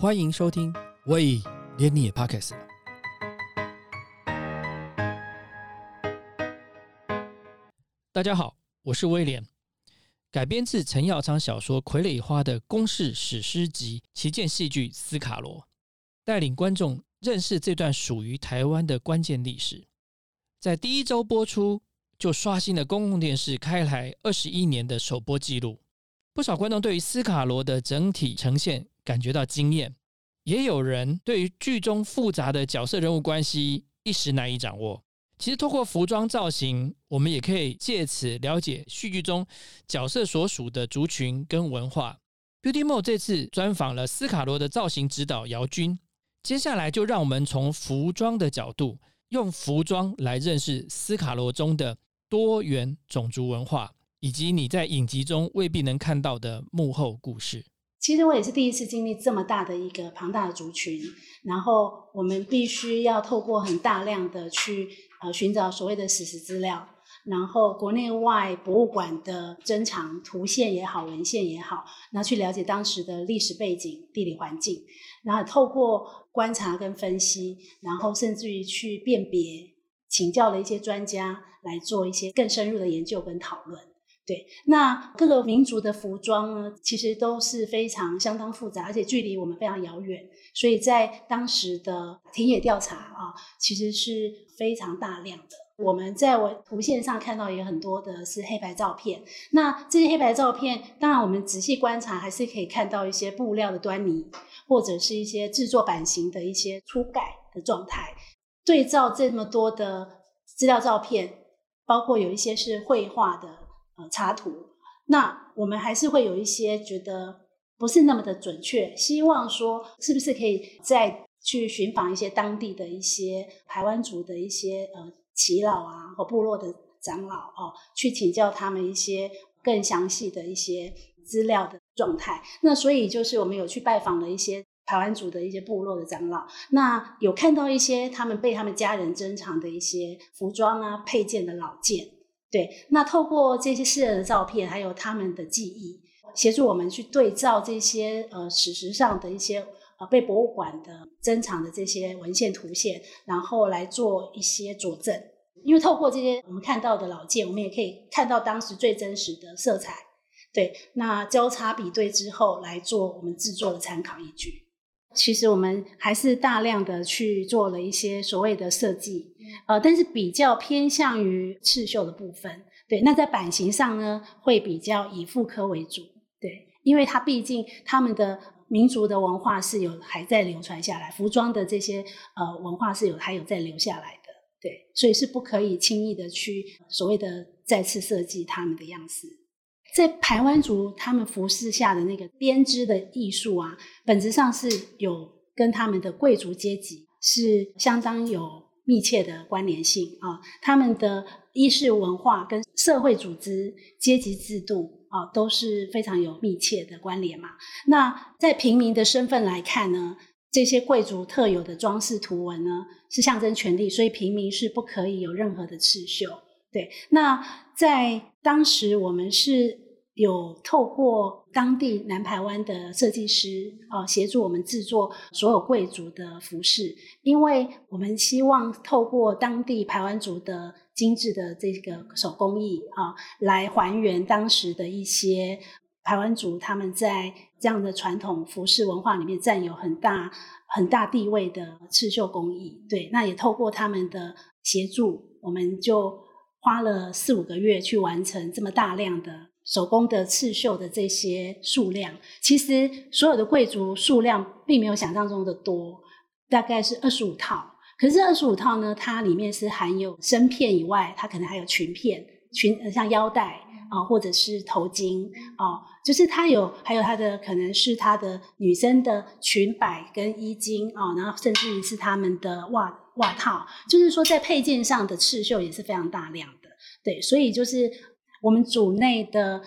欢迎收听，喂，连你也 Pockets 了。大家好，我是威廉，改编自陈耀昌小说《傀儡花》的公式史诗级旗舰戏剧《斯卡罗》，带领观众认识这段属于台湾的关键历史。在第一周播出就刷新了公共电视开台二十一年的首播纪录。不少观众对于斯卡罗的整体呈现感觉到惊艳，也有人对于剧中复杂的角色人物关系一时难以掌握。其实，透过服装造型，我们也可以借此了解戏剧中角色所属的族群跟文化。Beauty Mo 这次专访了斯卡罗的造型指导姚军，接下来就让我们从服装的角度，用服装来认识斯卡罗中的多元种族文化，以及你在影集中未必能看到的幕后故事。其实我也是第一次经历这么大的一个庞大的族群，然后我们必须要透过很大量的去。呃，寻找所谓的史实资料，然后国内外博物馆的珍藏图线也好，文献也好，然后去了解当时的历史背景、地理环境，然后透过观察跟分析，然后甚至于去辨别，请教了一些专家来做一些更深入的研究跟讨论。对，那各个民族的服装呢，其实都是非常相当复杂，而且距离我们非常遥远，所以在当时的田野调查啊，其实是非常大量的。我们在我图线上看到也很多的是黑白照片，那这些黑白照片，当然我们仔细观察还是可以看到一些布料的端倪，或者是一些制作版型的一些粗改的状态。对照这么多的资料照片，包括有一些是绘画的。插图，那我们还是会有一些觉得不是那么的准确，希望说是不是可以再去寻访一些当地的一些台湾族的一些呃耆老啊或部落的长老哦，去请教他们一些更详细的一些资料的状态。那所以就是我们有去拜访了一些台湾族的一些部落的长老，那有看到一些他们被他们家人珍藏的一些服装啊配件的老件。对，那透过这些世人的照片，还有他们的记忆，协助我们去对照这些呃史实上的一些呃被博物馆的珍藏的这些文献图线，然后来做一些佐证。因为透过这些我们看到的老件，我们也可以看到当时最真实的色彩。对，那交叉比对之后来做我们制作的参考依据。其实我们还是大量的去做了一些所谓的设计，呃，但是比较偏向于刺绣的部分。对，那在版型上呢，会比较以妇科为主。对，因为它毕竟他们的民族的文化是有还在流传下来，服装的这些呃文化是有还有在留下来的。对，所以是不可以轻易的去所谓的再次设计他们的样式。在台湾族他们服饰下的那个编织的艺术啊，本质上是有跟他们的贵族阶级是相当有密切的关联性啊。他们的衣饰文化跟社会组织、阶级制度啊，都是非常有密切的关联嘛。那在平民的身份来看呢，这些贵族特有的装饰图文呢，是象征权力，所以平民是不可以有任何的刺绣。对，那在当时我们是有透过当地南台湾的设计师啊，协助我们制作所有贵族的服饰，因为我们希望透过当地台湾族的精致的这个手工艺啊，来还原当时的一些台湾族他们在这样的传统服饰文化里面占有很大很大地位的刺绣工艺。对，那也透过他们的协助，我们就。花了四五个月去完成这么大量的手工的刺绣的这些数量，其实所有的贵族数量并没有想象中的多，大概是二十五套。可是二十五套呢，它里面是含有身片以外，它可能还有裙片、裙像腰带啊，或者是头巾啊，就是它有还有它的可能是它的女生的裙摆跟衣襟啊，然后甚至于是他们的袜子。袜套，就是说在配件上的刺绣也是非常大量的，对，所以就是我们组内的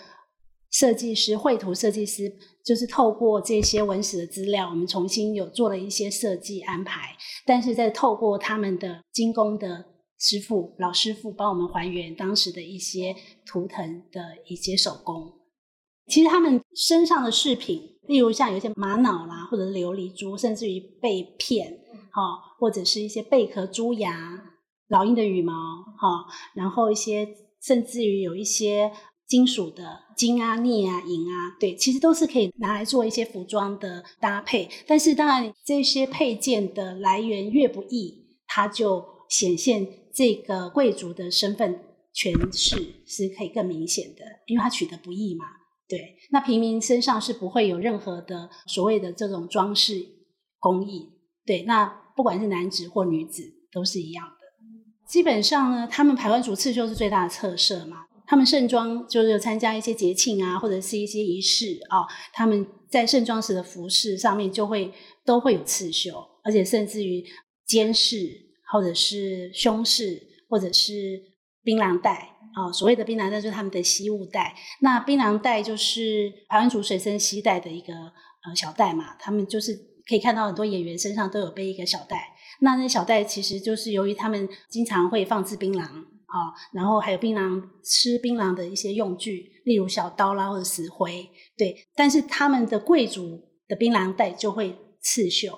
设计师、绘图设计师，就是透过这些文史的资料，我们重新有做了一些设计安排，但是在透过他们的精工的师傅、老师傅，帮我们还原当时的一些图腾的一些手工。其实他们身上的饰品例如像有一些玛瑙啦，或者是琉璃珠，甚至于贝片，哈，或者是一些贝壳、珠牙、老鹰的羽毛，哈，然后一些甚至于有一些金属的金啊、镍啊、银啊，对，其实都是可以拿来做一些服装的搭配。但是当然，这些配件的来源越不易，它就显现这个贵族的身份权势是可以更明显的，因为它取得不易嘛。对，那平民身上是不会有任何的所谓的这种装饰工艺。对，那不管是男子或女子都是一样的。基本上呢，他们排湾族刺绣是最大的特色嘛。他们盛装就是参加一些节庆啊，或者是一些仪式啊，他们在盛装时的服饰上面就会都会有刺绣，而且甚至于肩饰或者是胸饰或者是槟榔带。哦，所谓的槟榔带就是他们的吸物带。那槟榔带就是台湾族随身携带的一个呃小袋嘛。他们就是可以看到很多演员身上都有背一个小袋。那那小袋其实就是由于他们经常会放置槟榔啊，然后还有槟榔吃槟榔的一些用具，例如小刀啦或者石灰。对，但是他们的贵族的槟榔袋就会刺绣，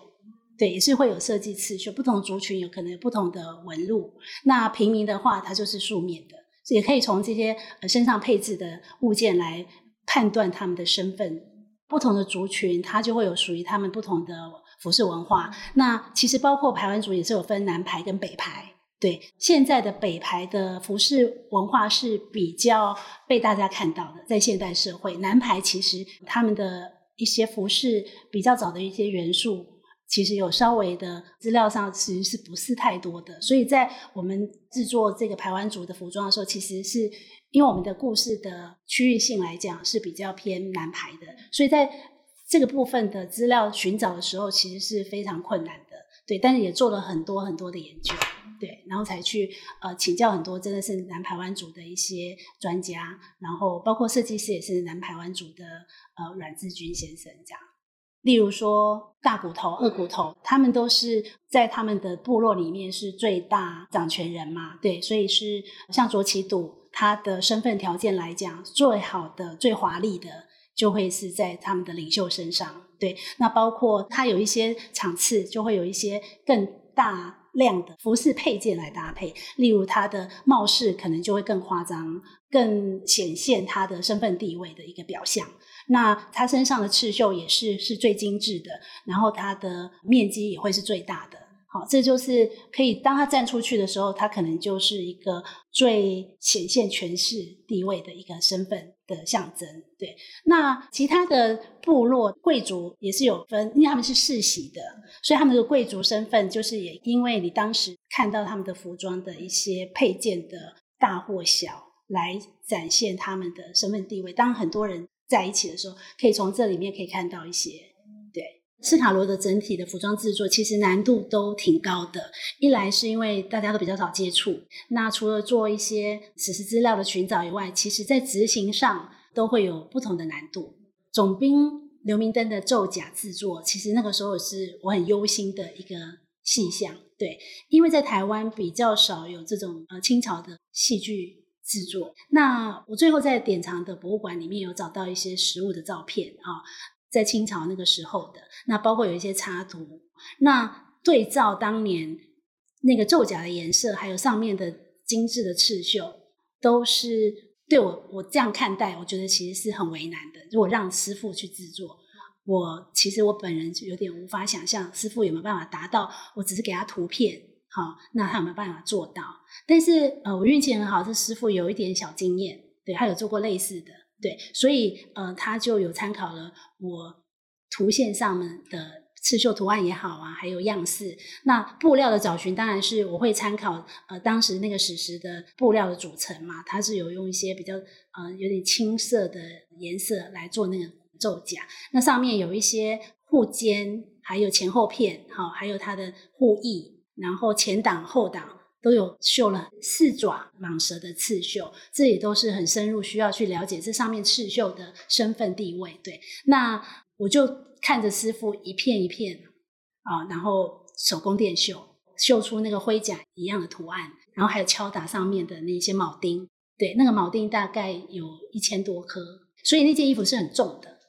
对，也是会有设计刺绣。不同族群有可能有不同的纹路。那平民的话，它就是素面的。也可以从这些呃身上配置的物件来判断他们的身份。不同的族群，它就会有属于他们不同的服饰文化。那其实包括排湾族也是有分南排跟北排。对，现在的北排的服饰文化是比较被大家看到的，在现代社会，南排其实他们的一些服饰比较早的一些元素。其实有稍微的资料上其实是不是太多的，所以在我们制作这个排湾族的服装的时候，其实是因为我们的故事的区域性来讲是比较偏南排的，所以在这个部分的资料寻找的时候，其实是非常困难的。对，但是也做了很多很多的研究，对，然后才去呃请教很多真的是南排湾族的一些专家，然后包括设计师也是南排湾族的呃阮志军先生这样。例如说大骨头、二骨头，他们都是在他们的部落里面是最大掌权人嘛，对，所以是像卓奇赌，他的身份条件来讲，最好的、最华丽的，就会是在他们的领袖身上，对。那包括他有一些场次，就会有一些更大量的服饰配件来搭配，例如他的帽饰可能就会更夸张，更显现他的身份地位的一个表象。那他身上的刺绣也是是最精致的，然后它的面积也会是最大的。好，这就是可以当他站出去的时候，他可能就是一个最显现权势地位的一个身份的象征。对，那其他的部落贵族也是有分，因为他们是世袭的，所以他们的贵族身份就是也因为你当时看到他们的服装的一些配件的大或小，来展现他们的身份地位。当很多人。在一起的时候，可以从这里面可以看到一些。对斯卡罗的整体的服装制作，其实难度都挺高的。一来是因为大家都比较少接触，那除了做一些史实资料的寻找以外，其实在执行上都会有不同的难度。总兵刘明灯的奏甲制作，其实那个时候是我很忧心的一个细项。对，因为在台湾比较少有这种呃清朝的戏剧。制作。那我最后在典藏的博物馆里面有找到一些实物的照片啊，在清朝那个时候的，那包括有一些插图，那对照当年那个奏甲的颜色，还有上面的精致的刺绣，都是对我我这样看待，我觉得其实是很为难的。如果让师傅去制作，我其实我本人就有点无法想象师傅有没有办法达到，我只是给他图片。好，那他有没有办法做到？但是呃，我运气很好，这师傅有一点小经验，对他有做过类似的，对，所以呃，他就有参考了我图线上面的刺绣图案也好啊，还有样式。那布料的找寻，当然是我会参考呃当时那个史实的布料的组成嘛，它是有用一些比较呃有点青色的颜色来做那个皱甲，那上面有一些护肩，还有前后片，好，还有它的护翼。然后前挡后挡都有绣了四爪蟒蛇的刺绣，这也都是很深入需要去了解这上面刺绣的身份地位。对，那我就看着师傅一片一片啊，然后手工电绣，绣出那个盔甲一样的图案，然后还有敲打上面的那些铆钉。对，那个铆钉大概有一千多颗，所以那件衣服是很重的。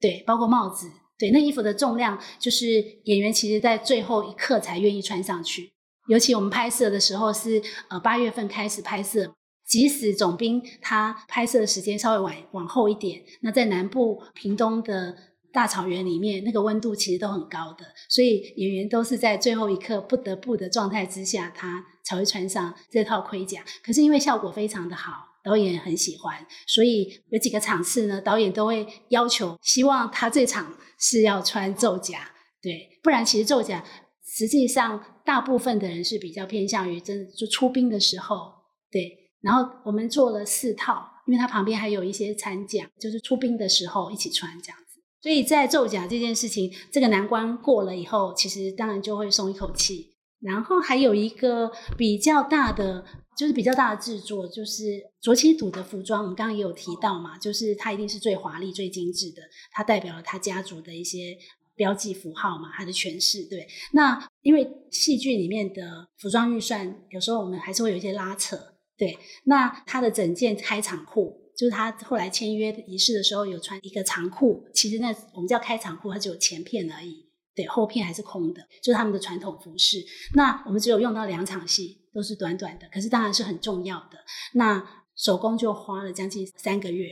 对，包括帽子，对，那衣服的重量就是演员其实在最后一刻才愿意穿上去。尤其我们拍摄的时候是呃八月份开始拍摄，即使总兵他拍摄的时间稍微晚往后一点，那在南部屏东的大草原里面，那个温度其实都很高的，所以演员都是在最后一刻不得不的状态之下，他才会穿上这套盔甲。可是因为效果非常的好，导演很喜欢，所以有几个场次呢，导演都会要求，希望他这场是要穿奏甲，对，不然其实奏甲。实际上，大部分的人是比较偏向于真就出兵的时候，对。然后我们做了四套，因为它旁边还有一些参甲，就是出兵的时候一起穿这样子。所以在奏甲这件事情，这个难关过了以后，其实当然就会松一口气。然后还有一个比较大的，就是比较大的制作，就是卓七土的服装。我们刚刚也有提到嘛，就是它一定是最华丽、最精致的，它代表了他家族的一些。标记符号嘛，它的诠释对。那因为戏剧里面的服装预算，有时候我们还是会有一些拉扯，对。那他的整件开场裤，就是他后来签约仪式的时候有穿一个长裤，其实那我们叫开场裤，它只有前片而已，对，后片还是空的，就是他们的传统服饰。那我们只有用到两场戏，都是短短的，可是当然是很重要的。那手工就花了将近三个月，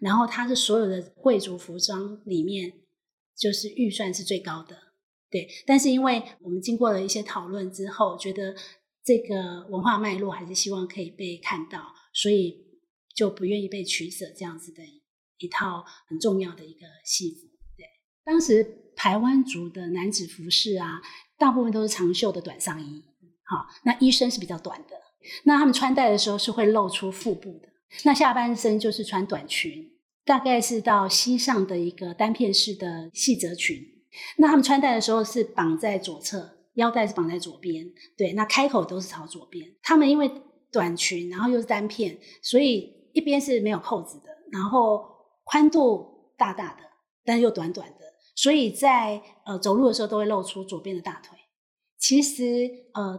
然后它是所有的贵族服装里面。就是预算是最高的，对。但是因为我们经过了一些讨论之后，觉得这个文化脉络还是希望可以被看到，所以就不愿意被取舍这样子的一套很重要的一个戏服。对，当时台湾族的男子服饰啊，大部分都是长袖的短上衣，好，那衣身是比较短的，那他们穿戴的时候是会露出腹部的，那下半身就是穿短裙。大概是到膝上的一个单片式的细褶裙，那他们穿戴的时候是绑在左侧，腰带是绑在左边，对，那开口都是朝左边。他们因为短裙，然后又是单片，所以一边是没有扣子的，然后宽度大大的，但是又短短的，所以在呃走路的时候都会露出左边的大腿。其实呃，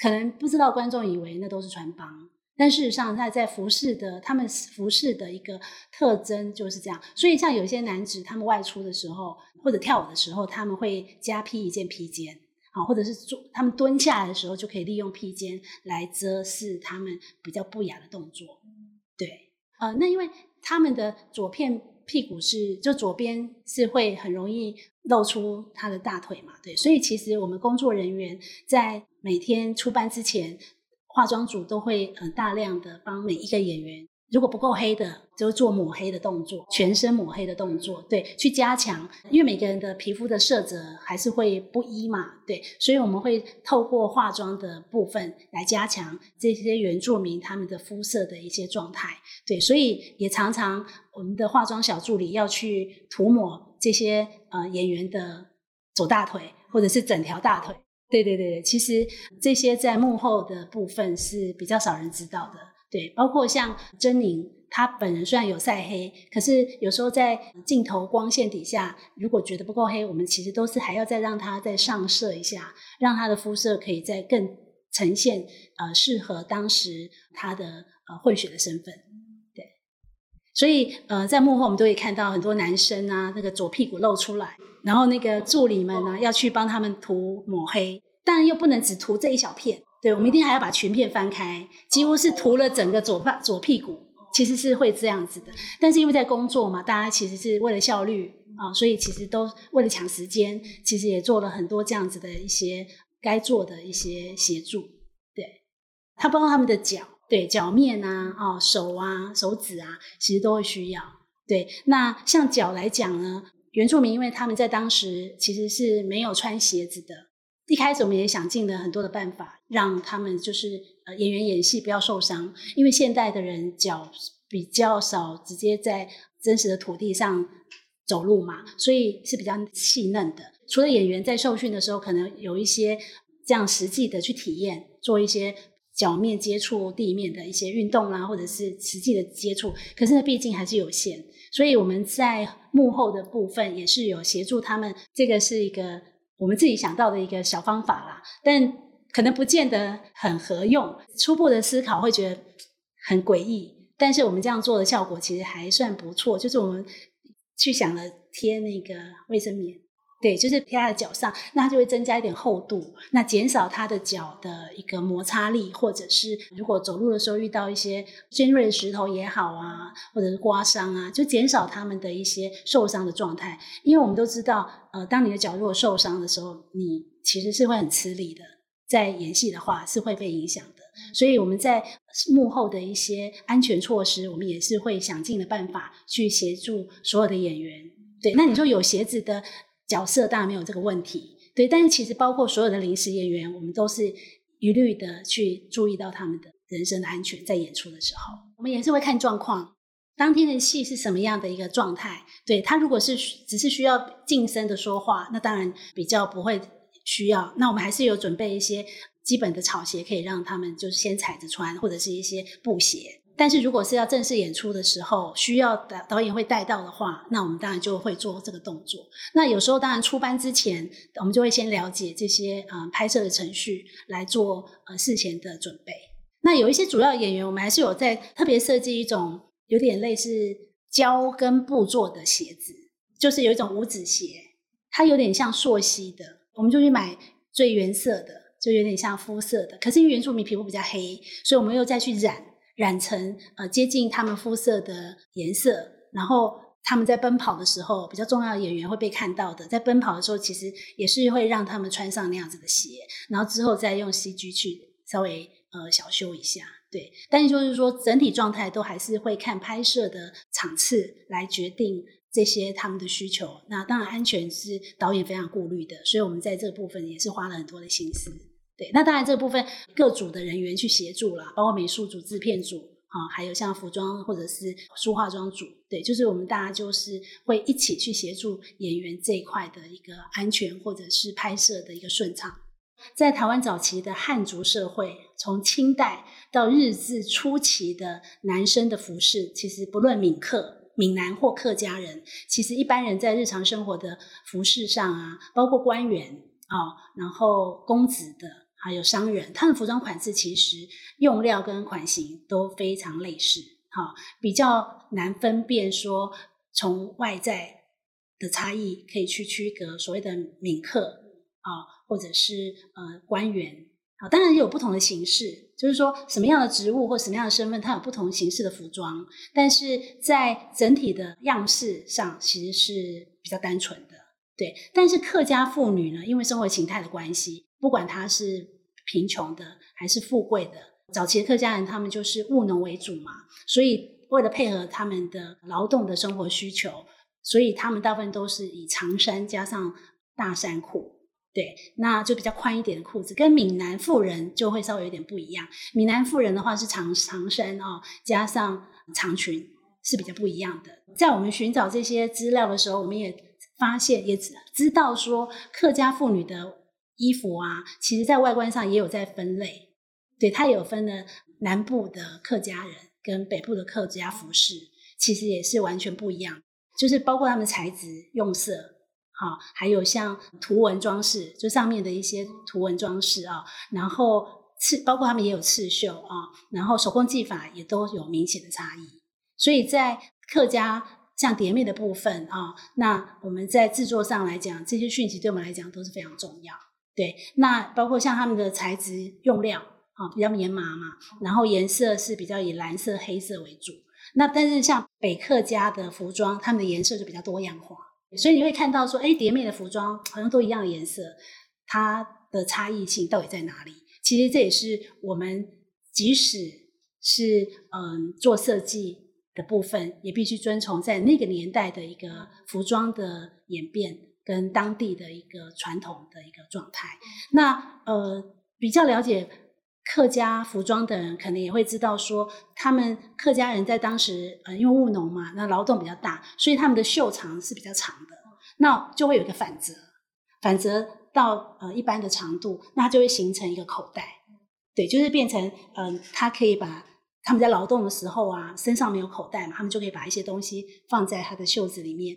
可能不知道观众以为那都是穿帮。但事实上，在在服饰的他们服饰的一个特征就是这样。所以，像有些男子他们外出的时候，或者跳舞的时候，他们会加披一件披肩，啊，或者是做他们蹲下来的时候，就可以利用披肩来遮饰他们比较不雅的动作。对，呃，那因为他们的左片屁股是就左边是会很容易露出他的大腿嘛，对，所以其实我们工作人员在每天出班之前。化妆组都会很大量的帮每一个演员，如果不够黑的，就做抹黑的动作，全身抹黑的动作，对，去加强，因为每个人的皮肤的色泽还是会不一嘛，对，所以我们会透过化妆的部分来加强这些原住民他们的肤色的一些状态，对，所以也常常我们的化妆小助理要去涂抹这些呃演员的左大腿或者是整条大腿。对对对对，其实这些在幕后的部分是比较少人知道的。对，包括像珍妮，她本人虽然有晒黑，可是有时候在镜头光线底下，如果觉得不够黑，我们其实都是还要再让她再上色一下，让她的肤色可以再更呈现呃适合当时她的呃混血的身份。对，所以呃在幕后我们都可以看到很多男生啊，那个左屁股露出来。然后那个助理们呢，要去帮他们涂抹黑，但又不能只涂这一小片，对我们一定还要把裙片翻开，几乎是涂了整个左屁左屁股，其实是会这样子的。但是因为在工作嘛，大家其实是为了效率啊，所以其实都为了抢时间，其实也做了很多这样子的一些该做的一些协助。对，他包括他们的脚，对脚面啊，哦手啊手指啊，其实都会需要。对，那像脚来讲呢？原住民，因为他们在当时其实是没有穿鞋子的。一开始我们也想尽了很多的办法，让他们就是呃演员演戏不要受伤。因为现代的人脚比较少直接在真实的土地上走路嘛，所以是比较细嫩的。除了演员在受训的时候，可能有一些这样实际的去体验，做一些脚面接触地面的一些运动啦，或者是实际的接触，可是呢，毕竟还是有限。所以我们在幕后的部分也是有协助他们，这个是一个我们自己想到的一个小方法啦，但可能不见得很合用。初步的思考会觉得很诡异，但是我们这样做的效果其实还算不错。就是我们去想了贴那个卫生棉。对，就是贴在脚上，那它就会增加一点厚度，那减少它的脚的一个摩擦力，或者是如果走路的时候遇到一些尖锐的石头也好啊，或者是刮伤啊，就减少他们的一些受伤的状态。因为我们都知道，呃，当你的脚如果受伤的时候，你其实是会很吃力的，在演戏的话是会被影响的。所以我们在幕后的一些安全措施，我们也是会想尽的办法去协助所有的演员。对，那你说有鞋子的。角色当然没有这个问题，对，但是其实包括所有的临时演员，我们都是一律的去注意到他们的人身的安全，在演出的时候，我们也是会看状况，当天的戏是什么样的一个状态。对他如果是只是需要近身的说话，那当然比较不会需要。那我们还是有准备一些基本的草鞋，可以让他们就是先踩着穿，或者是一些布鞋。但是如果是要正式演出的时候，需要导导演会带到的话，那我们当然就会做这个动作。那有时候当然出班之前，我们就会先了解这些呃拍摄的程序，来做呃事前的准备。那有一些主要演员，我们还是有在特别设计一种有点类似胶跟布做的鞋子，就是有一种五指鞋，它有点像溯溪的，我们就去买最原色的，就有点像肤色的。可是因为原住民皮肤比较黑，所以我们又再去染。染成呃接近他们肤色的颜色，然后他们在奔跑的时候，比较重要的演员会被看到的，在奔跑的时候，其实也是会让他们穿上那样子的鞋，然后之后再用 CG 去稍微呃小修一下，对。但是就是说整体状态都还是会看拍摄的场次来决定这些他们的需求。那当然安全是导演非常顾虑的，所以我们在这部分也是花了很多的心思。对，那当然这部分各组的人员去协助了，包括美术组、制片组啊，还有像服装或者是梳化妆组，对，就是我们大家就是会一起去协助演员这一块的一个安全或者是拍摄的一个顺畅。在台湾早期的汉族社会，从清代到日治初期的男生的服饰，其实不论闽客、闽南或客家人，其实一般人在日常生活的服饰上啊，包括官员啊，然后公子的。还有商人，他们服装款式其实用料跟款型都非常类似，哈，比较难分辨说从外在的差异可以去区隔所谓的闽客啊，或者是呃官员啊，当然也有不同的形式，就是说什么样的职务或什么样的身份，它有不同形式的服装，但是在整体的样式上其实是比较单纯的，对。但是客家妇女呢，因为生活形态的关系，不管她是贫穷的还是富贵的，早期的客家人他们就是务农为主嘛，所以为了配合他们的劳动的生活需求，所以他们大部分都是以长衫加上大衫裤，对，那就比较宽一点的裤子，跟闽南妇人就会稍微有点不一样。闽南妇人的话是长长衫哦，加上长裙是比较不一样的。在我们寻找这些资料的时候，我们也发现，也知道说客家妇女的。衣服啊，其实在外观上也有在分类，对，它有分了南部的客家人跟北部的客家服饰，其实也是完全不一样，就是包括他们材质、用色，好，还有像图文装饰，就上面的一些图文装饰啊，然后刺，包括他们也有刺绣啊，然后手工技法也都有明显的差异，所以在客家像叠面的部分啊，那我们在制作上来讲，这些讯息对我们来讲都是非常重要。对，那包括像他们的材质用料啊，比较棉麻嘛，然后颜色是比较以蓝色、黑色为主。那但是像北客家的服装，他们的颜色就比较多样化，所以你会看到说，哎，蝶妹的服装好像都一样的颜色，它的差异性到底在哪里？其实这也是我们即使是嗯做设计的部分，也必须遵从在那个年代的一个服装的演变。跟当地的一个传统的一个状态，那呃比较了解客家服装的人，可能也会知道说，他们客家人在当时呃因为务农嘛，那劳动比较大，所以他们的袖长是比较长的，那就会有一个反折，反折到呃一般的长度，那就会形成一个口袋，对，就是变成嗯，他可以把他们在劳动的时候啊，身上没有口袋嘛，他们就可以把一些东西放在他的袖子里面。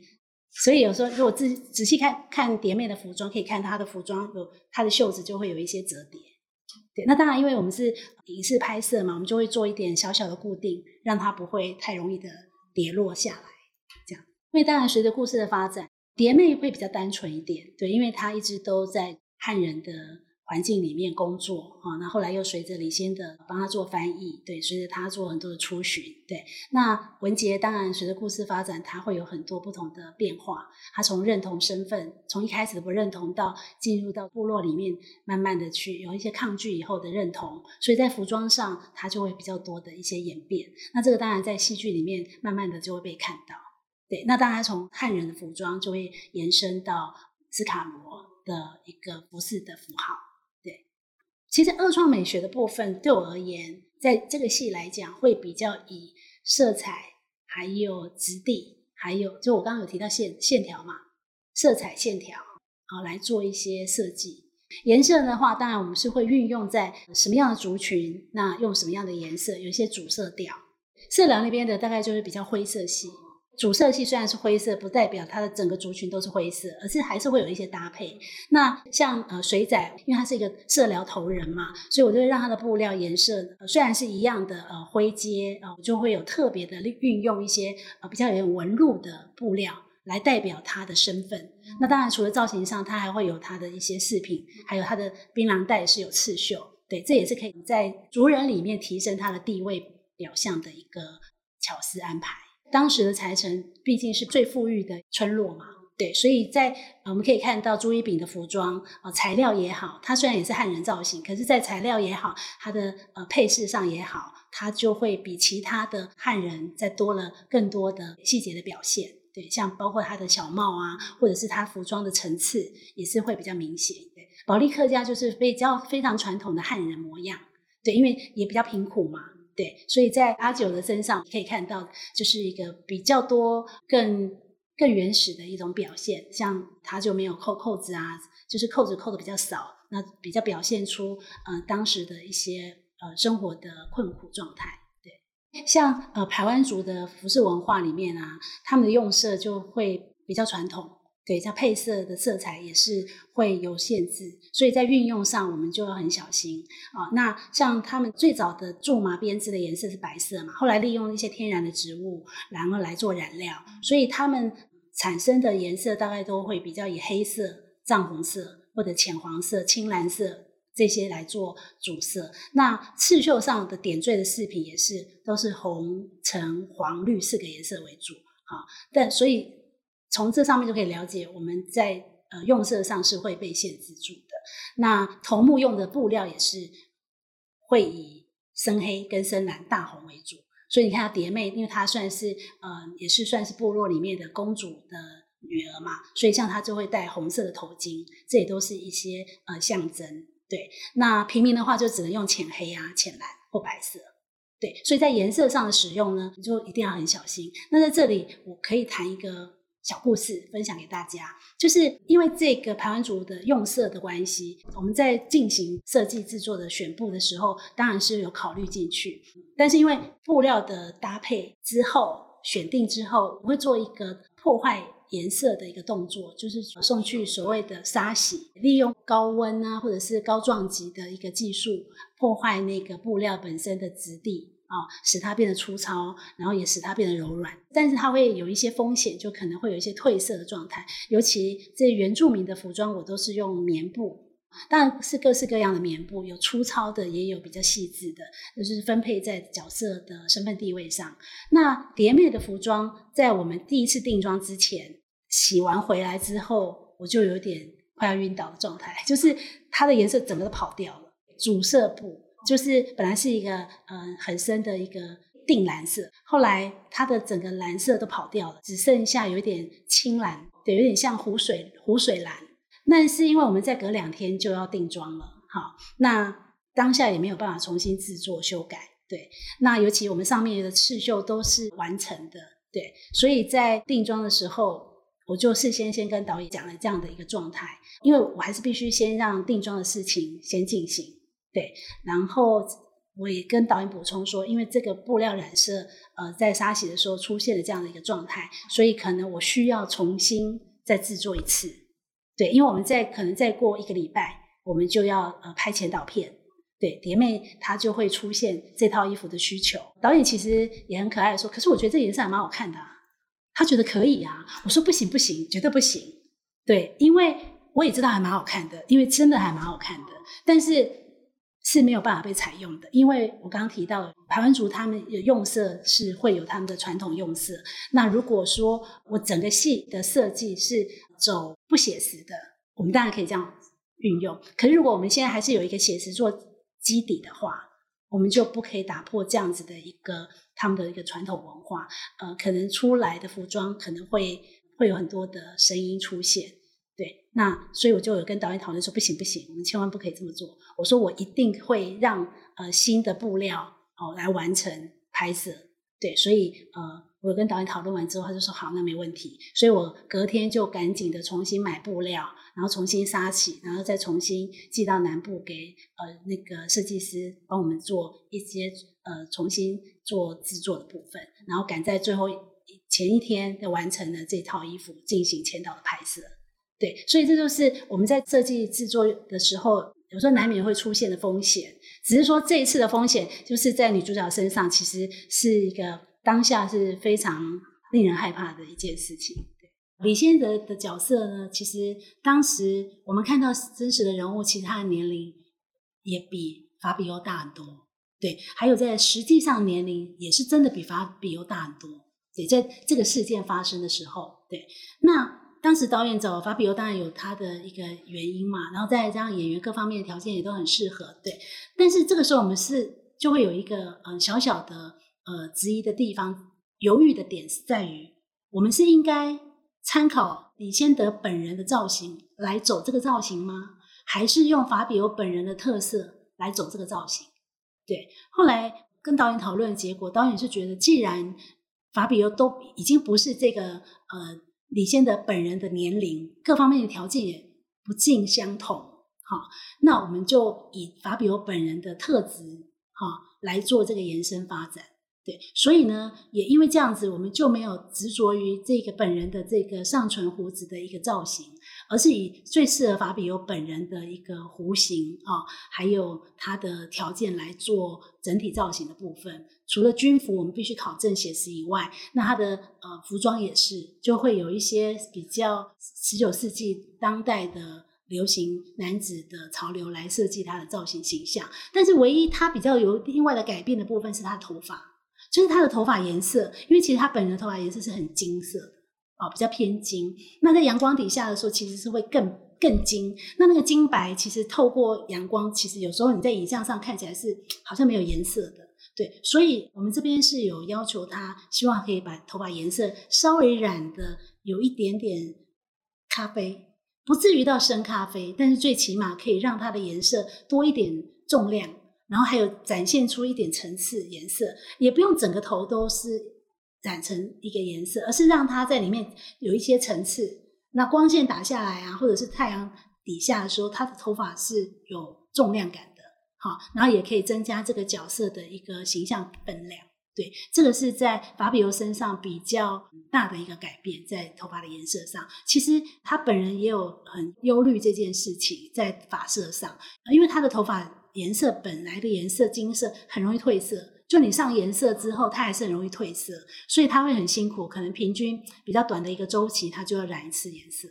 所以有时候，如果仔仔细看看蝶妹的服装，可以看她的服装有她的袖子就会有一些折叠。对，那当然，因为我们是影视拍摄嘛，我们就会做一点小小的固定，让它不会太容易的跌落下来。这样。因为当然随着故事的发展，蝶妹会比较单纯一点，对，因为她一直都在汉人的。环境里面工作啊，那后来又随着李先的帮他做翻译，对，随着他做很多的出巡，对。那文杰当然随着故事发展，他会有很多不同的变化。他从认同身份，从一开始的不认同，到进入到部落里面，慢慢的去有一些抗拒以后的认同，所以在服装上，他就会比较多的一些演变。那这个当然在戏剧里面，慢慢的就会被看到。对，那当然从汉人的服装就会延伸到斯卡罗的一个服饰的符号。其实二创美学的部分对我而言，在这个戏来讲，会比较以色彩、还有质地，还有就我刚刚有提到线线条嘛，色彩线条啊来做一些设计。颜色的话，当然我们是会运用在什么样的族群，那用什么样的颜色，有一些主色调。色良那边的大概就是比较灰色系。主色系虽然是灰色，不代表它的整个族群都是灰色，而是还是会有一些搭配。那像呃水仔，因为它是一个色疗头人嘛，所以我就会让它的布料颜色虽然是一样的呃灰阶啊，就会有特别的运用一些呃比较有纹路的布料来代表它的身份。那当然除了造型上，它还会有它的一些饰品，还有它的槟榔带是有刺绣，对，这也是可以在族人里面提升它的地位表象的一个巧思安排。当时的财城毕竟是最富裕的村落嘛，对，所以在我们可以看到朱一炳的服装呃材料也好，它虽然也是汉人造型，可是，在材料也好，它的呃配饰上也好，它就会比其他的汉人再多了更多的细节的表现，对，像包括他的小帽啊，或者是他服装的层次，也是会比较明显。对，保利客家就是比较非常传统的汉人模样，对，因为也比较贫苦嘛。对，所以在阿九的身上可以看到，就是一个比较多、更更原始的一种表现。像他就没有扣扣子啊，就是扣子扣的比较少，那比较表现出呃当时的一些呃生活的困苦状态。对，像呃台湾族的服饰文化里面啊，他们的用色就会比较传统。对，像配色的色彩也是会有限制，所以在运用上我们就要很小心啊。那像他们最早的苎麻编织的颜色是白色嘛，后来利用一些天然的植物，然后来做染料，所以他们产生的颜色大概都会比较以黑色、藏红色或者浅黄色、青蓝色这些来做主色。那刺绣上的点缀的饰品也是都是红、橙、黄、绿四个颜色为主啊。但所以。从这上面就可以了解，我们在呃用色上是会被限制住的。那头目用的布料也是会以深黑跟深蓝、大红为主。所以你看，蝶妹，因为她算是呃也是算是部落里面的公主的女儿嘛，所以像她就会戴红色的头巾，这也都是一些呃象征。对，那平民的话就只能用浅黑啊、浅蓝或白色。对，所以在颜色上的使用呢，你就一定要很小心。那在这里，我可以谈一个。小故事分享给大家，就是因为这个排湾族的用色的关系，我们在进行设计制作的选布的时候，当然是有考虑进去。但是因为布料的搭配之后选定之后，我会做一个破坏颜色的一个动作，就是送去所谓的沙洗，利用高温啊或者是高撞击的一个技术，破坏那个布料本身的质地。啊，使它变得粗糙，然后也使它变得柔软，但是它会有一些风险，就可能会有一些褪色的状态。尤其这原住民的服装，我都是用棉布，当然是各式各样的棉布，有粗糙的，也有比较细致的，就是分配在角色的身份地位上。那蝶妹的服装，在我们第一次定妆之前，洗完回来之后，我就有点快要晕倒的状态，就是它的颜色整个都跑掉了，主色布。就是本来是一个呃很深的一个靛蓝色，后来它的整个蓝色都跑掉了，只剩下有一点青蓝，对，有点像湖水湖水蓝。那是因为我们再隔两天就要定妆了，好，那当下也没有办法重新制作修改，对。那尤其我们上面的刺绣都是完成的，对，所以在定妆的时候，我就事先先跟导演讲了这样的一个状态，因为我还是必须先让定妆的事情先进行。对，然后我也跟导演补充说，因为这个布料染色，呃，在沙洗的时候出现了这样的一个状态，所以可能我需要重新再制作一次。对，因为我们在可能再过一个礼拜，我们就要呃拍前导片。对，蝶妹她就会出现这套衣服的需求。导演其实也很可爱的说，可是我觉得这颜色还蛮好看的。他觉得可以啊。我说不行不行，绝对不行。对，因为我也知道还蛮好看的，因为真的还蛮好看的，但是是没有办法被采用的，因为我刚刚提到台湾族他们的用色是会有他们的传统用色。那如果说我整个戏的设计是走不写实的，我们当然可以这样运用。可是如果我们现在还是有一个写实做基底的话，我们就不可以打破这样子的一个他们的一个传统文化，呃，可能出来的服装可能会会有很多的声音出现，那所以我就有跟导演讨论说，不行不行，我们千万不可以这么做。我说我一定会让呃新的布料哦来完成拍摄，对，所以呃。我跟导演讨论完之后，他就说好，那没问题。所以我隔天就赶紧的重新买布料，然后重新杀起，然后再重新寄到南部给呃那个设计师帮我们做一些呃重新做制作的部分，然后赶在最后前一天就完成了这套衣服进行签到的拍摄。对，所以这就是我们在设计制作的时候，有时候难免会出现的风险。只是说这一次的风险就是在女主角身上，其实是一个。当下是非常令人害怕的一件事情。李先德的角色呢，其实当时我们看到真实的人物，其实他的年龄也比法比欧大很多。对，还有在实际上年龄也是真的比法比欧大很多。对，在这个事件发生的时候，对，那当时导演找法比欧当然有他的一个原因嘛，然后再加上演员各方面的条件也都很适合。对，但是这个时候我们是就会有一个嗯小小的。呃，质疑的地方、犹豫的点是在于，我们是应该参考李先德本人的造型来走这个造型吗？还是用法比欧本人的特色来走这个造型？对，后来跟导演讨论的结果，导演是觉得，既然法比欧都已经不是这个呃李先德本人的年龄，各方面的条件也不尽相同，好，那我们就以法比欧本人的特质，哈，来做这个延伸发展。对，所以呢，也因为这样子，我们就没有执着于这个本人的这个上唇胡子的一个造型，而是以最适合法比欧本人的一个弧形啊，还有他的条件来做整体造型的部分。除了军服我们必须考证写实以外，那他的呃服装也是就会有一些比较十九世纪当代的流行男子的潮流来设计他的造型形象。但是唯一他比较有另外的改变的部分是他的头发。就是他的头发颜色，因为其实他本人的头发颜色是很金色，哦，比较偏金。那在阳光底下的时候，其实是会更更金。那那个金白，其实透过阳光，其实有时候你在影像上看起来是好像没有颜色的。对，所以我们这边是有要求他，希望可以把头发颜色稍微染的有一点点咖啡，不至于到深咖啡，但是最起码可以让它的颜色多一点重量。然后还有展现出一点层次颜色，也不用整个头都是染成一个颜色，而是让它在里面有一些层次。那光线打下来啊，或者是太阳底下的时候，它的头发是有重量感的，好，然后也可以增加这个角色的一个形象分量。对，这个是在法比欧身上比较大的一个改变，在头发的颜色上。其实他本人也有很忧虑这件事情，在发色上，因为他的头发。颜色本来的颜色金色很容易褪色，就你上颜色之后，它还是很容易褪色，所以它会很辛苦，可能平均比较短的一个周期，它就要染一次颜色。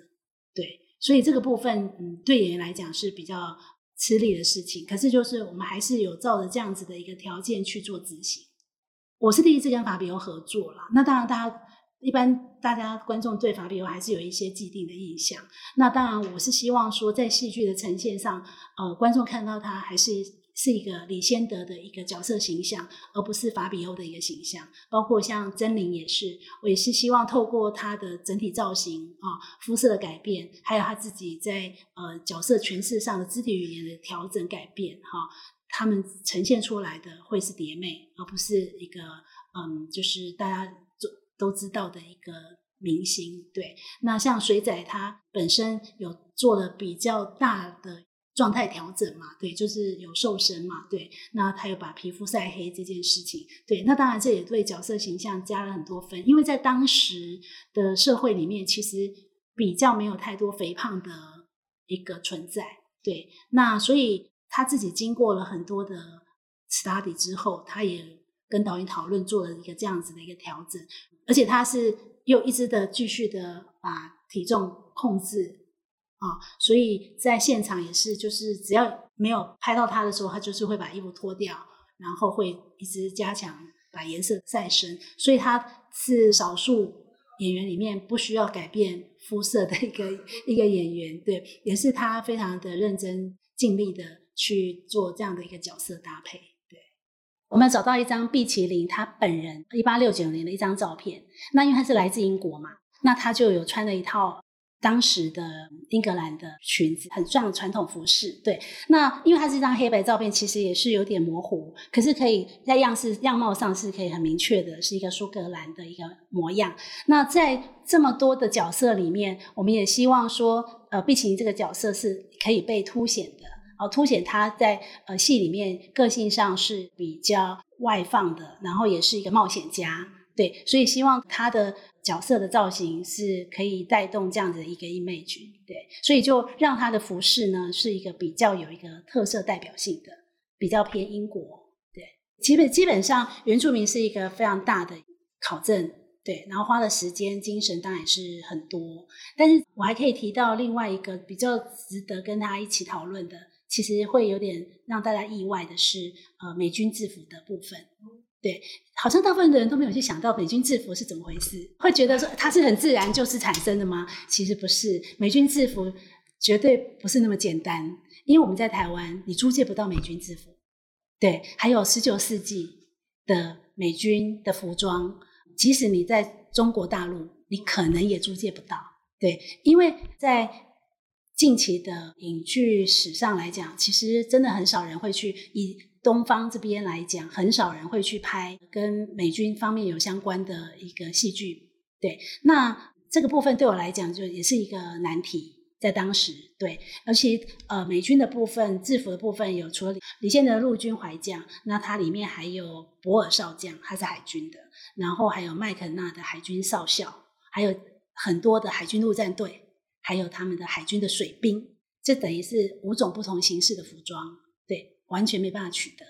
对，所以这个部分，嗯，对演员来讲是比较吃力的事情。可是就是我们还是有照着这样子的一个条件去做执行。我是第一次跟法比欧合作了，那当然大家。一般大家观众对法比欧还是有一些既定的印象。那当然，我是希望说，在戏剧的呈现上，呃，观众看到他还是是一个李先德的一个角色形象，而不是法比欧的一个形象。包括像真灵也是，我也是希望透过他的整体造型啊、肤色的改变，还有他自己在呃角色诠释上的肢体语言的调整改变，哈，他们呈现出来的会是蝶妹，而不是一个嗯，就是大家。都知道的一个明星，对。那像水仔，他本身有做了比较大的状态调整嘛，对，就是有瘦身嘛，对。那他又把皮肤晒黑这件事情，对。那当然这也对角色形象加了很多分，因为在当时的社会里面，其实比较没有太多肥胖的一个存在，对。那所以他自己经过了很多的 study 之后，他也跟导演讨论做了一个这样子的一个调整。而且他是又一直的继续的把体重控制啊，所以在现场也是，就是只要没有拍到他的时候，他就是会把衣服脱掉，然后会一直加强把颜色再深，所以他是少数演员里面不需要改变肤色的一个一个演员，对，也是他非常的认真尽力的去做这样的一个角色搭配。对，我们找到一张毕奇林他本人一八六九年的一张照片，那因为他是来自英国嘛，那他就有穿了一套。当时的英格兰的裙子很像传统服饰，对。那因为它是一张黑白照片，其实也是有点模糊，可是可以在样式样貌上是可以很明确的，是一个苏格兰的一个模样。那在这么多的角色里面，我们也希望说，呃，碧琴这个角色是可以被凸显的，哦，凸显他在呃戏里面个性上是比较外放的，然后也是一个冒险家，对。所以希望他的。角色的造型是可以带动这样子的一个 image，对，所以就让他的服饰呢是一个比较有一个特色代表性的，比较偏英国，对，基本基本上原住民是一个非常大的考证，对，然后花的时间精神当然是很多，但是我还可以提到另外一个比较值得跟他一起讨论的，其实会有点让大家意外的是，呃，美军制服的部分。对，好像大部分的人都没有去想到美军制服是怎么回事，会觉得说它是很自然就是产生的吗？其实不是，美军制服绝对不是那么简单，因为我们在台湾你租借不到美军制服。对，还有十九世纪的美军的服装，即使你在中国大陆，你可能也租借不到。对，因为在近期的影剧史上来讲，其实真的很少人会去以。东方这边来讲，很少人会去拍跟美军方面有相关的一个戏剧。对，那这个部分对我来讲，就也是一个难题。在当时，对，而且呃，美军的部分制服的部分有，除了李宪的陆军怀将，那它里面还有博尔少将，他是海军的，然后还有麦肯纳的海军少校，还有很多的海军陆战队，还有他们的海军的水兵，这等于是五种不同形式的服装。完全没办法取得，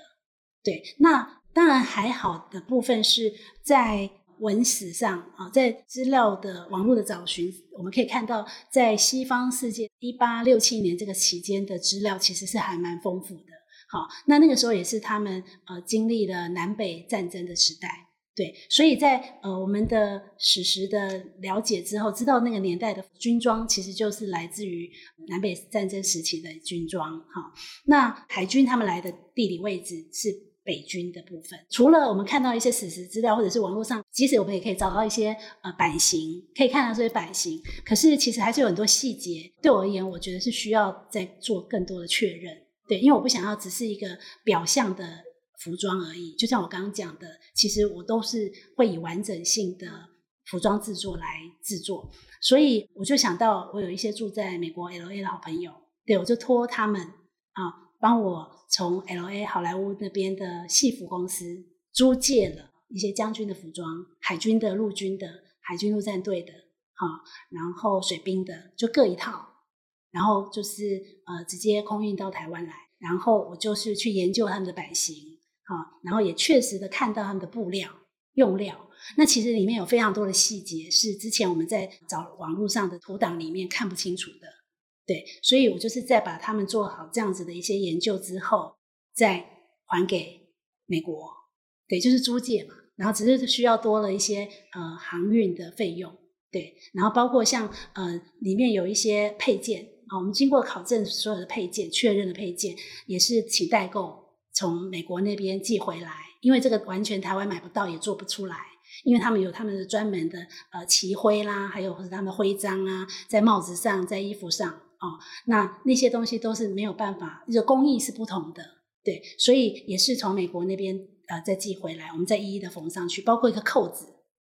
对。那当然还好的部分是在文史上啊，在资料的网络的找寻，我们可以看到，在西方世界一八六七年这个期间的资料其实是还蛮丰富的。好，那那个时候也是他们呃经历了南北战争的时代。对，所以在呃我们的史实的了解之后，知道那个年代的军装其实就是来自于南北战争时期的军装。哈，那海军他们来的地理位置是北军的部分。除了我们看到一些史实资料，或者是网络上，即使我们也可以找到一些呃版型，可以看到这些版型，可是其实还是有很多细节。对我而言，我觉得是需要再做更多的确认。对，因为我不想要只是一个表象的。服装而已，就像我刚刚讲的，其实我都是会以完整性的服装制作来制作，所以我就想到我有一些住在美国 L A 的好朋友，对我就托他们啊，帮我从 L A 好莱坞那边的戏服公司租借了一些将军的服装，海军的、陆军的、海军陆战队的，哈，然后水兵的，就各一套，然后就是呃直接空运到台湾来，然后我就是去研究他们的版型。啊，然后也确实的看到他们的布料用料，那其实里面有非常多的细节是之前我们在找网络上的图档里面看不清楚的，对，所以我就是在把他们做好这样子的一些研究之后，再还给美国，对，就是租借嘛，然后只是需要多了一些呃航运的费用，对，然后包括像呃里面有一些配件啊，我们经过考证所有的配件确认的配件也是请代购。从美国那边寄回来，因为这个完全台湾买不到，也做不出来，因为他们有他们的专门的呃旗徽啦，还有或者他们的徽章啊，在帽子上，在衣服上哦，那那些东西都是没有办法，这个工艺是不同的，对，所以也是从美国那边呃再寄回来，我们再一一的缝上去，包括一个扣子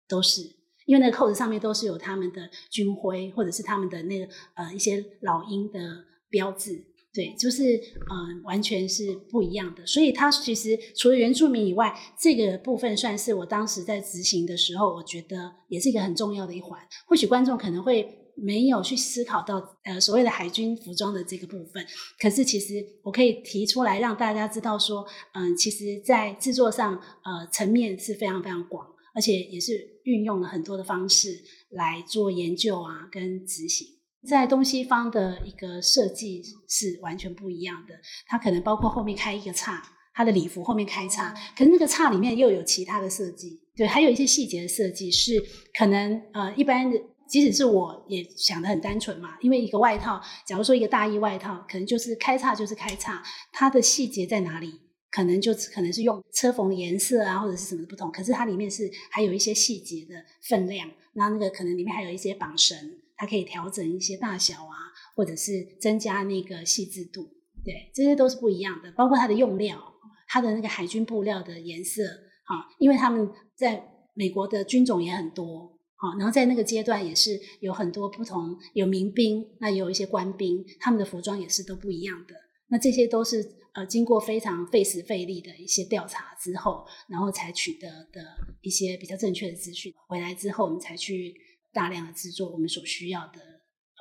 都是，因为那个扣子上面都是有他们的军徽或者是他们的那个呃一些老鹰的标志。对，就是嗯，完全是不一样的。所以它其实除了原住民以外，这个部分算是我当时在执行的时候，我觉得也是一个很重要的一环。或许观众可能会没有去思考到呃所谓的海军服装的这个部分，可是其实我可以提出来让大家知道说，嗯，其实在制作上呃层面是非常非常广，而且也是运用了很多的方式来做研究啊，跟执行。在东西方的一个设计是完全不一样的，它可能包括后面开一个叉，它的礼服后面开叉，可是那个叉里面又有其他的设计，对，还有一些细节的设计是可能呃一般的。即使是我也想的很单纯嘛，因为一个外套，假如说一个大衣外套，可能就是开叉就是开叉，它的细节在哪里？可能就可能是用车缝的颜色啊，或者是什么的不同，可是它里面是还有一些细节的分量，那那个可能里面还有一些绑绳，它可以调整一些大小啊，或者是增加那个细致度，对，这些都是不一样的。包括它的用料，它的那个海军布料的颜色，哈，因为他们在美国的军种也很多。好，然后在那个阶段也是有很多不同，有民兵，那有一些官兵，他们的服装也是都不一样的。那这些都是呃经过非常费时费力的一些调查之后，然后才取得的一些比较正确的资讯。回来之后，我们才去大量的制作我们所需要的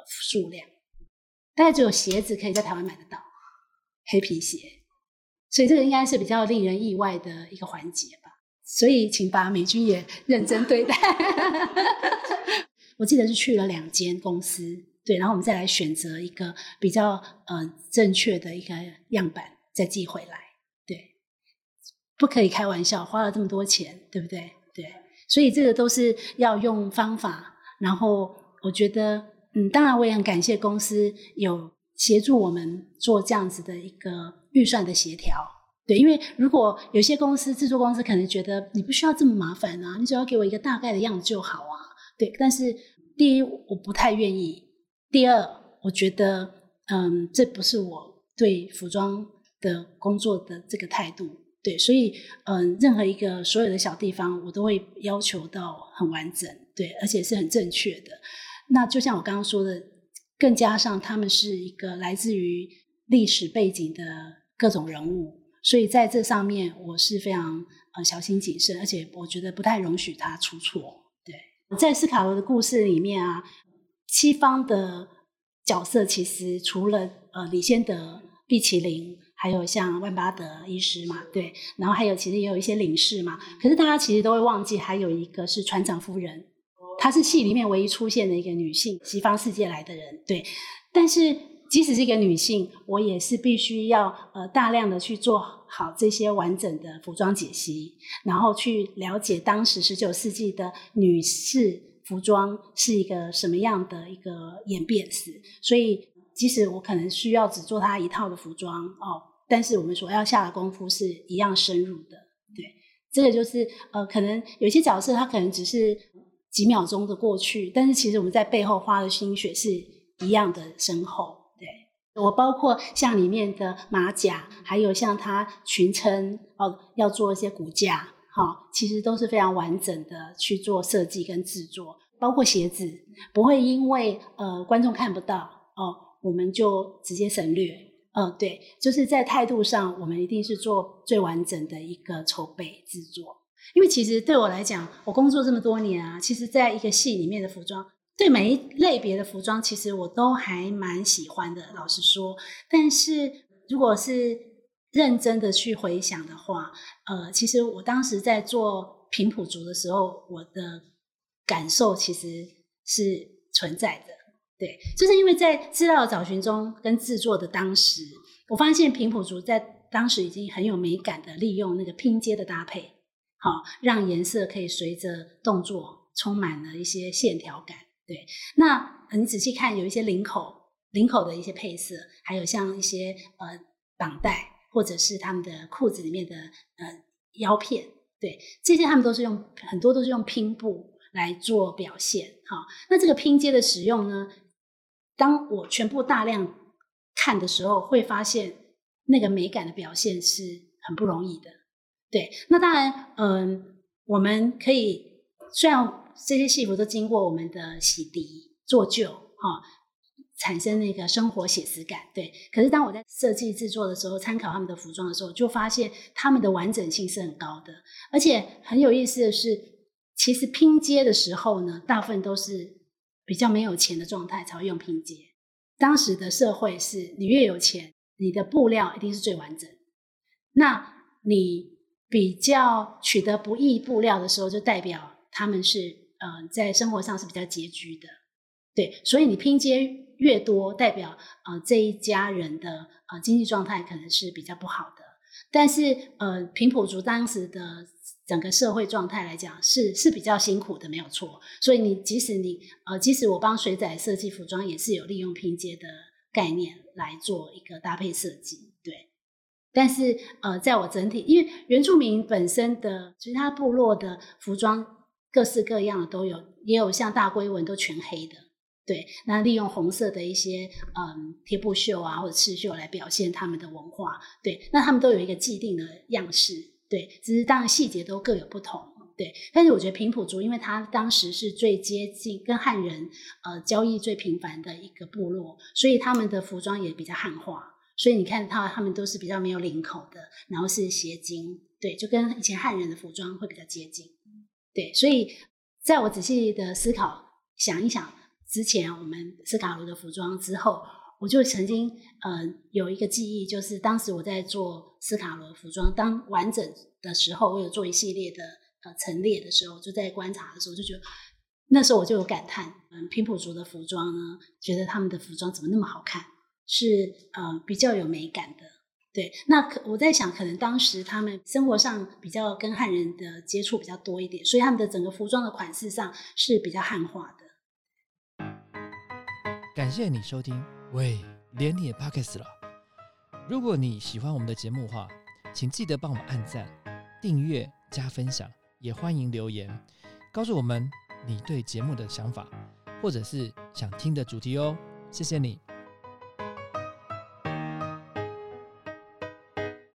数量。大概只有鞋子可以在台湾买得到，黑皮鞋，所以这个应该是比较令人意外的一个环节吧。所以，请把美军也认真对待。我记得是去了两间公司，对，然后我们再来选择一个比较呃正确的一个样板，再寄回来。对，不可以开玩笑，花了这么多钱，对不对？对，所以这个都是要用方法。然后，我觉得，嗯，当然我也很感谢公司有协助我们做这样子的一个预算的协调。对，因为如果有些公司制作公司可能觉得你不需要这么麻烦啊，你只要给我一个大概的样子就好啊。对，但是第一我不太愿意，第二我觉得嗯这不是我对服装的工作的这个态度。对，所以嗯任何一个所有的小地方我都会要求到很完整，对，而且是很正确的。那就像我刚刚说的，更加上他们是一个来自于历史背景的各种人物。所以在这上面，我是非常呃小心谨慎，而且我觉得不太容许他出错。对，在斯卡罗的故事里面啊，西方的角色其实除了呃李先德、毕奇林，还有像万巴德医师嘛，对，然后还有其实也有一些领事嘛。可是大家其实都会忘记，还有一个是船长夫人，她是戏里面唯一出现的一个女性，西方世界来的人。对，但是。即使是一个女性，我也是必须要呃大量的去做好这些完整的服装解析，然后去了解当时十九世纪的女士服装是一个什么样的一个演变史。所以，即使我可能需要只做她一套的服装哦，但是我们所要下的功夫是一样深入的。对，这个就是呃，可能有些角色他可能只是几秒钟的过去，但是其实我们在背后花的心血是一样的深厚。对我包括像里面的马甲，还有像它裙撑哦，要做一些骨架，哈，其实都是非常完整的去做设计跟制作。包括鞋子，不会因为呃观众看不到哦，我们就直接省略。嗯，对，就是在态度上，我们一定是做最完整的一个筹备制作。因为其实对我来讲，我工作这么多年啊，其实在一个戏里面的服装。对每一类别的服装，其实我都还蛮喜欢的，老实说。但是如果是认真的去回想的话，呃，其实我当时在做平埔族的时候，我的感受其实是存在的。对，就是因为在资料找寻中跟制作的当时，我发现平埔族在当时已经很有美感的利用那个拼接的搭配，好让颜色可以随着动作充满了一些线条感。对，那你仔细看，有一些领口、领口的一些配色，还有像一些呃绑带，或者是他们的裤子里面的呃腰片，对，这些他们都是用很多都是用拼布来做表现。好，那这个拼接的使用呢，当我全部大量看的时候，会发现那个美感的表现是很不容易的。对，那当然，嗯，我们可以虽然。这些戏服都经过我们的洗涤、做旧，哈，产生那个生活写实感。对，可是当我在设计制作的时候，参考他们的服装的时候，就发现他们的完整性是很高的。而且很有意思的是，其实拼接的时候呢，大部分都是比较没有钱的状态才会用拼接。当时的社会是你越有钱，你的布料一定是最完整。那你。比较取得不易布料的时候，就代表他们是呃在生活上是比较拮据的。对，所以你拼接越多，代表呃这一家人的呃经济状态可能是比较不好的。但是呃平埔族当时的整个社会状态来讲，是是比较辛苦的，没有错。所以你即使你呃即使我帮水仔设计服装，也是有利用拼接的概念来做一个搭配设计。对，但是呃在我整体，因为原住民本身的其他部落的服装各式各样的都有，也有像大龟纹都全黑的。对，那利用红色的一些嗯贴布绣啊或者刺绣来表现他们的文化，对，那他们都有一个既定的样式，对，只是当然细节都各有不同，对。但是我觉得平埔族，因为他当时是最接近跟汉人呃交易最频繁的一个部落，所以他们的服装也比较汉化，所以你看到他们都是比较没有领口的，然后是斜襟，对，就跟以前汉人的服装会比较接近，对。所以在我仔细的思考想一想。之前我们斯卡罗的服装之后，我就曾经呃有一个记忆，就是当时我在做斯卡罗服装当完整的时候，我有做一系列的呃陈列的时候，就在观察的时候就觉得，那时候我就有感叹，嗯，平埔族的服装呢，觉得他们的服装怎么那么好看，是呃比较有美感的。对，那可我在想，可能当时他们生活上比较跟汉人的接触比较多一点，所以他们的整个服装的款式上是比较汉化的。感谢你收听，喂，连你也 pockets 了。如果你喜欢我们的节目的话，请记得帮我们按赞、订阅、加分享，也欢迎留言告诉我们你对节目的想法，或者是想听的主题哦。谢谢你。